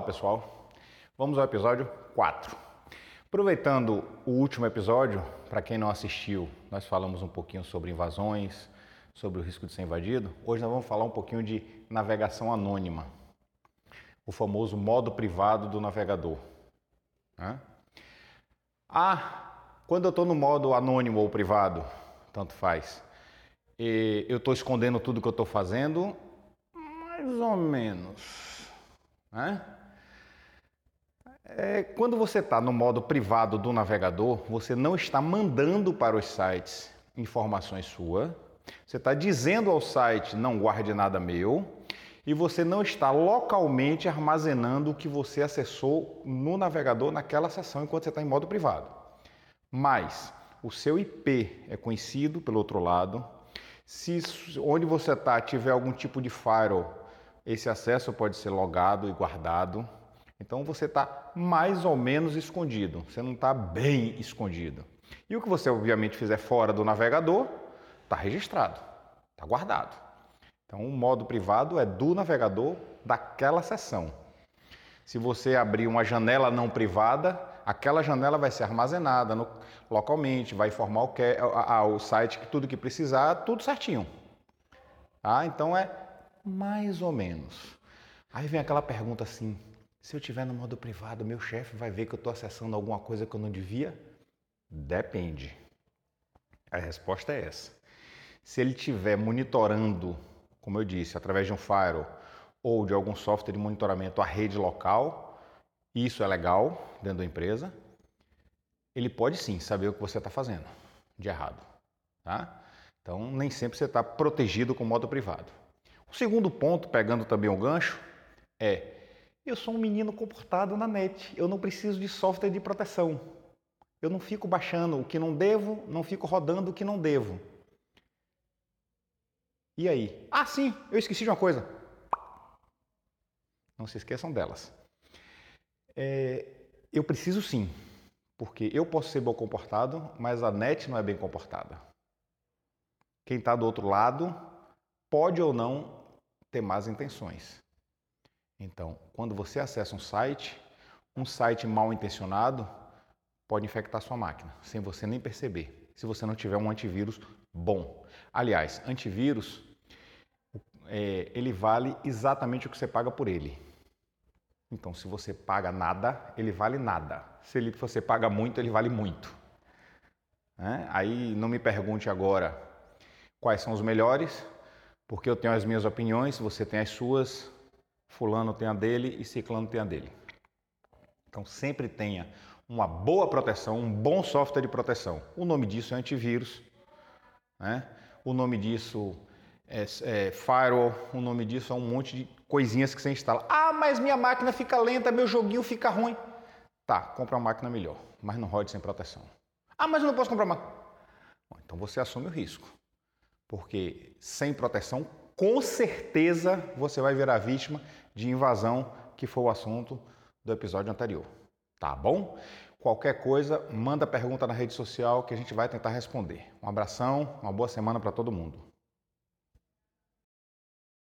Olá pessoal, vamos ao episódio 4. Aproveitando o último episódio, para quem não assistiu, nós falamos um pouquinho sobre invasões, sobre o risco de ser invadido. Hoje nós vamos falar um pouquinho de navegação anônima, o famoso modo privado do navegador. Né? Ah, quando eu estou no modo anônimo ou privado, tanto faz, eu estou escondendo tudo que eu estou fazendo, mais ou menos. Né? É, quando você está no modo privado do navegador, você não está mandando para os sites informações suas, você está dizendo ao site não guarde nada meu e você não está localmente armazenando o que você acessou no navegador naquela sessão enquanto você está em modo privado. Mas o seu IP é conhecido pelo outro lado. Se onde você está tiver algum tipo de firewall, esse acesso pode ser logado e guardado. Então você está mais ou menos escondido, você não está bem escondido. E o que você obviamente fizer fora do navegador, está registrado, está guardado. Então o modo privado é do navegador daquela sessão. Se você abrir uma janela não privada, aquela janela vai ser armazenada no, localmente, vai informar o, que, a, a, o site que tudo que precisar, tudo certinho. Ah, então é mais ou menos. Aí vem aquela pergunta assim: se eu tiver no modo privado, meu chefe vai ver que eu estou acessando alguma coisa que eu não devia? Depende. A resposta é essa. Se ele estiver monitorando, como eu disse, através de um firewall ou de algum software de monitoramento a rede local, isso é legal dentro da empresa, ele pode sim saber o que você está fazendo de errado. Tá? Então, nem sempre você está protegido com modo privado. O segundo ponto, pegando também o gancho, é eu sou um menino comportado na net, eu não preciso de software de proteção. Eu não fico baixando o que não devo, não fico rodando o que não devo. E aí? Ah, sim, eu esqueci de uma coisa. Não se esqueçam delas. É, eu preciso sim, porque eu posso ser bem comportado, mas a net não é bem comportada. Quem está do outro lado pode ou não ter más intenções. Então, quando você acessa um site, um site mal intencionado pode infectar sua máquina, sem você nem perceber, se você não tiver um antivírus bom. Aliás, antivírus, é, ele vale exatamente o que você paga por ele. Então, se você paga nada, ele vale nada. Se ele, você paga muito, ele vale muito. É? Aí não me pergunte agora quais são os melhores, porque eu tenho as minhas opiniões, você tem as suas, fulano tem a dele e ciclano tem a dele. Então sempre tenha uma boa proteção, um bom software de proteção. O nome disso é antivírus, né? o nome disso é, é firewall, o nome disso é um monte de coisinhas que você instala. Ah, mas minha máquina fica lenta, meu joguinho fica ruim. Tá, compra uma máquina melhor, mas não rode sem proteção. Ah, mas eu não posso comprar uma. Bom, então você assume o risco, porque sem proteção com certeza você vai virar vítima de invasão, que foi o assunto do episódio anterior. Tá bom? Qualquer coisa, manda pergunta na rede social que a gente vai tentar responder. Um abração, uma boa semana para todo mundo.